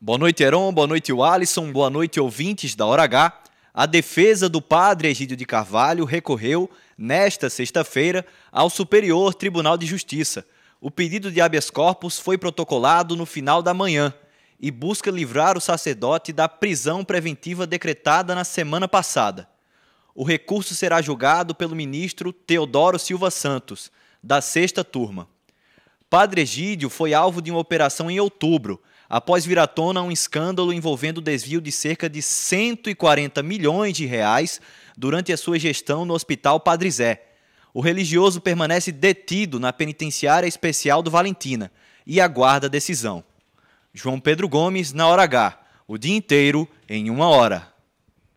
Boa noite, Heron. Boa noite, Alisson. Boa noite, ouvintes da Hora H. A defesa do padre Egídio de Carvalho recorreu, nesta sexta-feira, ao Superior Tribunal de Justiça. O pedido de habeas corpus foi protocolado no final da manhã e busca livrar o sacerdote da prisão preventiva decretada na semana passada. O recurso será julgado pelo ministro Teodoro Silva Santos, da sexta turma. Padre Egídio foi alvo de uma operação em outubro após vir à tona um escândalo envolvendo o desvio de cerca de 140 milhões de reais durante a sua gestão no Hospital Padre Zé. O religioso permanece detido na penitenciária especial do Valentina e aguarda a decisão. João Pedro Gomes, na hora H, o dia inteiro em uma hora.